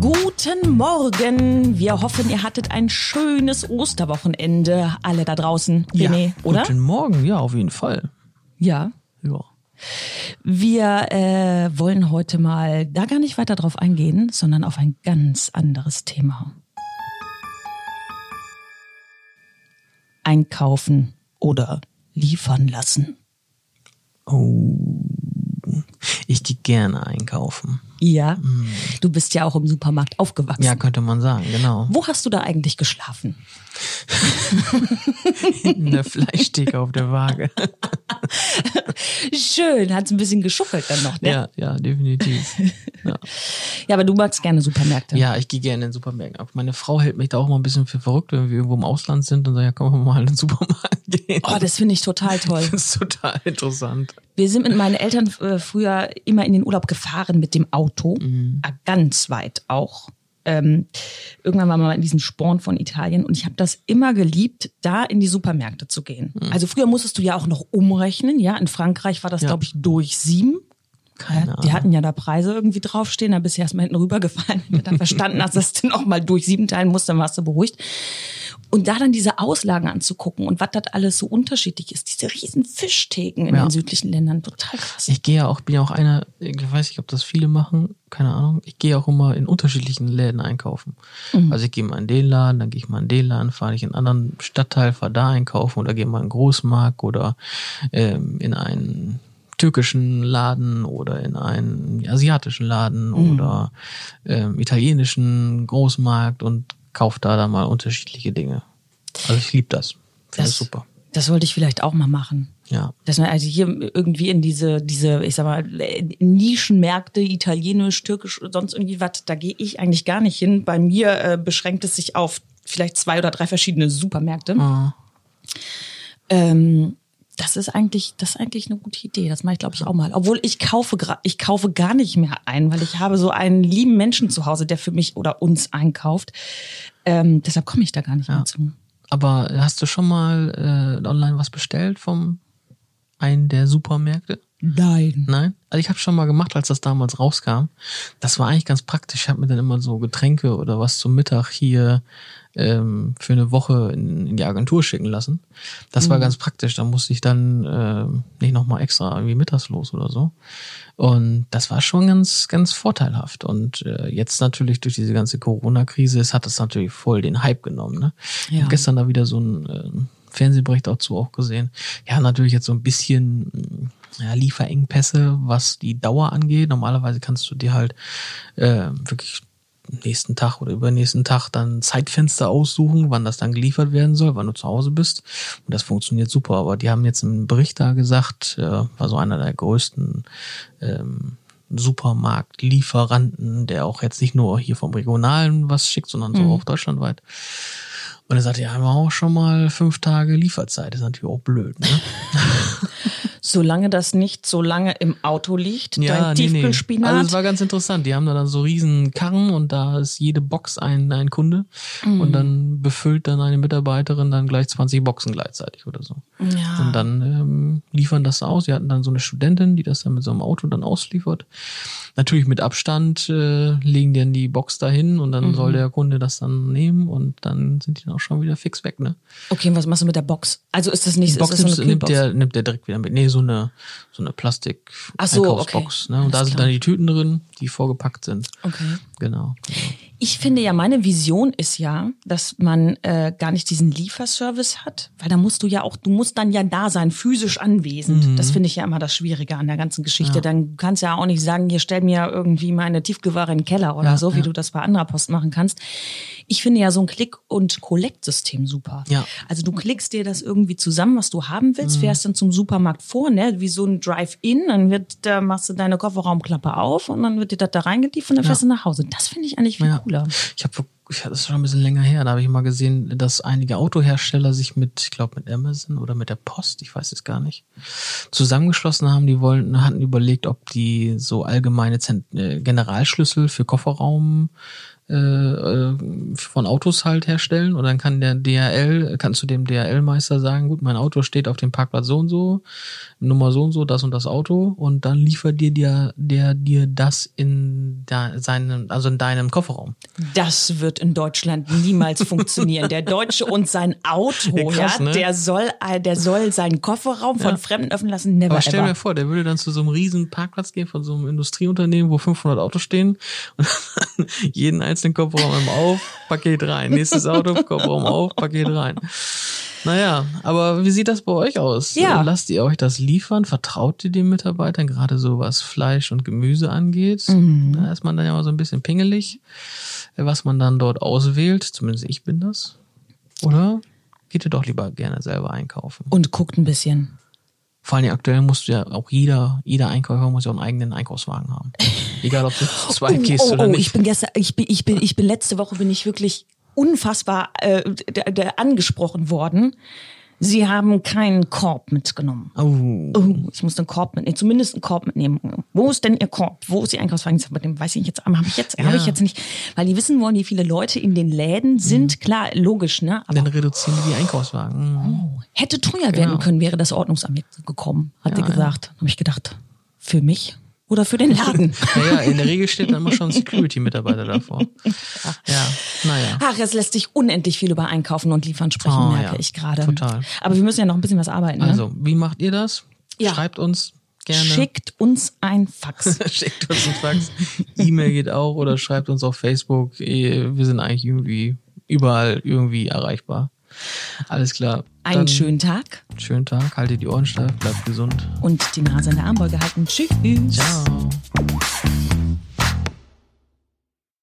Guten Morgen. Wir hoffen, ihr hattet ein schönes Osterwochenende, alle da draußen. René, ja, oder? Guten Morgen, ja, auf jeden Fall. Ja. Ja. Wir äh, wollen heute mal da gar nicht weiter drauf eingehen, sondern auf ein ganz anderes Thema. Einkaufen oder liefern lassen. Oh. Gerne einkaufen. Ja. Du bist ja auch im Supermarkt aufgewachsen. Ja, könnte man sagen, genau. Wo hast du da eigentlich geschlafen? In der Fleischtheke auf der Waage. Schön, hat's ein bisschen geschuckelt dann noch, ne? Ja, ja, definitiv. Ja, Ja, aber du magst gerne Supermärkte. ja ich gehe gerne in den Supermärkten. Auch meine Frau hält mich da auch mal ein bisschen für verrückt, wenn wir irgendwo im Ausland sind und sagt, ja, komm mal in den Supermarkt gehen. Oh, das finde ich total toll. Das ist total interessant. Wir sind mit meinen Eltern äh, früher immer in den Urlaub gefahren mit dem Auto, Mhm. äh, ganz weit auch. Ähm, irgendwann waren wir mal in diesem Sporn von Italien und ich habe das immer geliebt, da in die Supermärkte zu gehen. Also früher musstest du ja auch noch umrechnen, ja. In Frankreich war das, Mhm. Ja. glaube ich, durch sieben. Keine die hatten ja da Preise irgendwie draufstehen, da bist du erstmal hinten rübergefallen, wenn du dann verstanden hast, dass du noch mal durch sieben teilen musst, dann warst du beruhigt. Und da dann diese Auslagen anzugucken und was das alles so unterschiedlich ist, diese riesen Fischtheken in Ja. den südlichen Ländern, total krass. Ich gehe ja auch, bin ja auch einer, ich weiß nicht, ob das viele machen, keine Ahnung. Ich gehe auch immer in unterschiedlichen Läden einkaufen. Also ich gehe mal in den Laden, dann gehe ich mal in den Laden, fahre ich in einen anderen Stadtteil, fahre da einkaufen oder gehe mal in einen Großmarkt oder ähm, in einen türkischen Laden oder in einen asiatischen Laden oder ähm, italienischen Großmarkt und kaufe da dann mal unterschiedliche Dinge. Also ich liebe das. Finde das super. Das sollte ich vielleicht auch mal machen. Ja. Dass man also hier irgendwie in diese, diese, ich sag mal, Nischenmärkte, italienisch, türkisch, sonst irgendwie was, da gehe ich eigentlich gar nicht hin. Bei mir äh, beschränkt es sich auf vielleicht zwei oder drei verschiedene Supermärkte. Ah. Ähm, das ist eigentlich, das ist eigentlich eine gute Idee. Das mache ich, glaube ich, auch mal. Obwohl ich kaufe, ich kaufe gar nicht mehr ein, weil ich habe so einen lieben Menschen zu Hause, der für mich oder uns einkauft. Ähm, deshalb komme ich da gar nicht mehr zu. Aber hast du schon mal äh, online was bestellt vom einen der Supermärkte? Nein. Nein? Also ich habe schon mal gemacht, als das damals rauskam. Das war eigentlich ganz praktisch. Ich habe mir dann immer so Getränke oder was zum Mittag hier ähm, für eine Woche in, in die Agentur schicken lassen. Das war ganz praktisch. Da musste ich dann ähm, nicht nochmal extra irgendwie mittags los oder so. Und das war schon ganz, ganz vorteilhaft. Und äh, jetzt natürlich durch diese ganze Corona-Krise, es hat das natürlich voll den Hype genommen. Ne? Ich Ja. hab gestern da wieder so ein ähm, Fernsehbericht dazu auch gesehen. Ja, natürlich jetzt so ein bisschen ja, Lieferengpässe, was die Dauer angeht. Normalerweise kannst du dir halt äh, wirklich nächsten Tag oder übernächsten Tag dann Zeitfenster aussuchen, wann das dann geliefert werden soll, wann du zu Hause bist. Und das funktioniert super. Aber die haben jetzt im Bericht da gesagt, äh, war so einer der größten ähm, Supermarktlieferanten, der auch jetzt nicht nur hier vom Regionalen was schickt, sondern so auch deutschlandweit. Und er sagte, ja, haben wir auch schon mal fünf Tage Lieferzeit. Das ist natürlich auch blöd, ne? Solange das nicht so lange im Auto liegt, dein Tiefkühlspinat. Also es war ganz interessant. Die haben da dann so riesen Karren und da ist jede Box ein, ein Kunde und dann befüllt dann eine Mitarbeiterin dann gleich 20 Boxen gleichzeitig oder so. ja. Und dann ähm, liefern das aus. Sie hatten dann so eine Studentin, die das dann mit so einem Auto dann ausliefert. Natürlich mit Abstand äh, legen die dann die Box dahin und dann soll der Kunde das dann nehmen und dann sind die dann auch schon wieder fix weg, ne? Okay, und was machst du mit der Box? Also ist das nicht Box ist das so eine nimmt, der, nimmt der direkt wieder mit. Nee, so eine, so eine Plastik Ach so, okay. ne? Und da Alles sind klar. dann die Tüten drin, die vorgepackt sind. Okay. Genau. genau. Ich finde ja, meine Vision ist ja, dass man äh, gar nicht diesen Lieferservice hat, weil da musst du ja auch, du musst dann ja da sein, physisch anwesend. Das finde ich ja immer das Schwierige an der ganzen Geschichte. Dann kannst du ja auch nicht sagen, hier stell mir irgendwie meine Tiefgeware in den Keller oder Ja, so, wie ja. du das bei anderer Post machen kannst. Ich finde ja so ein Klick- und Collect-System super. Ja. Also du klickst dir das irgendwie zusammen, was du haben willst, fährst dann zum Supermarkt vor, ne, wie so ein Drive-In, dann wird, da machst du deine Kofferraumklappe auf und dann wird dir das da reingeliefert und dann fährst du nach Hause. Das finde ich eigentlich viel Ja. Cooler. Ich habe ich, das ist schon ein bisschen länger her, da habe ich mal gesehen, dass einige Autohersteller sich mit, ich glaube mit Amazon oder mit der Post, ich weiß es gar nicht, zusammengeschlossen haben. Die wollten, hatten überlegt, ob die so allgemeine äh, Generalschlüssel für Kofferraum von Autos halt herstellen und dann kann der DHL, kannst du dem DHL-Meister sagen, gut, mein Auto steht auf dem Parkplatz so und so, Nummer so und so, das und das Auto und dann liefert dir der, der dir das in da, seinen, also in deinem Kofferraum. Das wird in Deutschland niemals funktionieren. Der Deutsche und sein Auto, ja, krass, ja ne? der soll, äh, der soll seinen Kofferraum von Ja. Fremden öffnen lassen. Never Aber stell ever. mir vor, der würde dann zu so einem riesen Parkplatz gehen von so einem Industrieunternehmen, wo 500 Autos stehen und jeden einzelnen Kofferraum einmal auf, Paket rein. Nächstes Auto, Kofferraum auf, Paket rein. Naja, aber wie sieht das bei euch aus? Ja. Lasst ihr euch das liefern? Vertraut ihr den Mitarbeitern, gerade so was Fleisch und Gemüse angeht? Mhm. Da ist man dann ja mal so ein bisschen pingelig, was man dann dort auswählt. Zumindest ich bin das. Oder geht ihr doch lieber gerne selber einkaufen? Und guckt ein bisschen. Vor allem aktuell musst du ja auch jeder, jeder Einkäufer muss ja einen eigenen Einkaufswagen haben. Egal ob du zu zweit gehst oh, oder oh, nicht. ich bin gestern, ich bin, ich bin, ich bin letzte Woche bin ich wirklich unfassbar äh, angesprochen worden. Sie haben keinen Korb mitgenommen. oh. Oh, ich muss einen Korb mitnehmen, zumindest einen Korb mitnehmen. Wo ist denn Ihr Korb? Wo ist Ihr Einkaufswagen? Mit dem weiß ich jetzt, habe ich jetzt, habe ich jetzt nicht, weil die wissen wollen, wie viele Leute in den Läden sind. Klar, logisch, ne? Aber Dann reduzieren die die Einkaufswagen. Mhm. hätte teuer werden Genau. können, wäre das Ordnungsamt gekommen, hat Ja, gesagt. Habe ich gedacht, für mich oder für den Laden? Naja, in der Regel steht da immer schon ein Security-Mitarbeiter davor. Ja, naja. Ach, es lässt sich unendlich viel über Einkaufen und Liefern sprechen, Oh, merke ja. ich gerade. Total. Aber wir müssen ja noch ein bisschen was arbeiten. Ne? Also, wie macht ihr das? Ja. Schreibt uns gerne. Schickt uns ein Fax. Schickt uns einen Fax. E-Mail geht auch oder schreibt uns auf Facebook. Eh, Wir sind eigentlich irgendwie überall irgendwie erreichbar. Alles klar. Einen schönen Tag schönen Tag. Haltet die Ohren steif. Bleibt gesund. und die Nase in der Armbeuge halten. Tschüss. Ciao.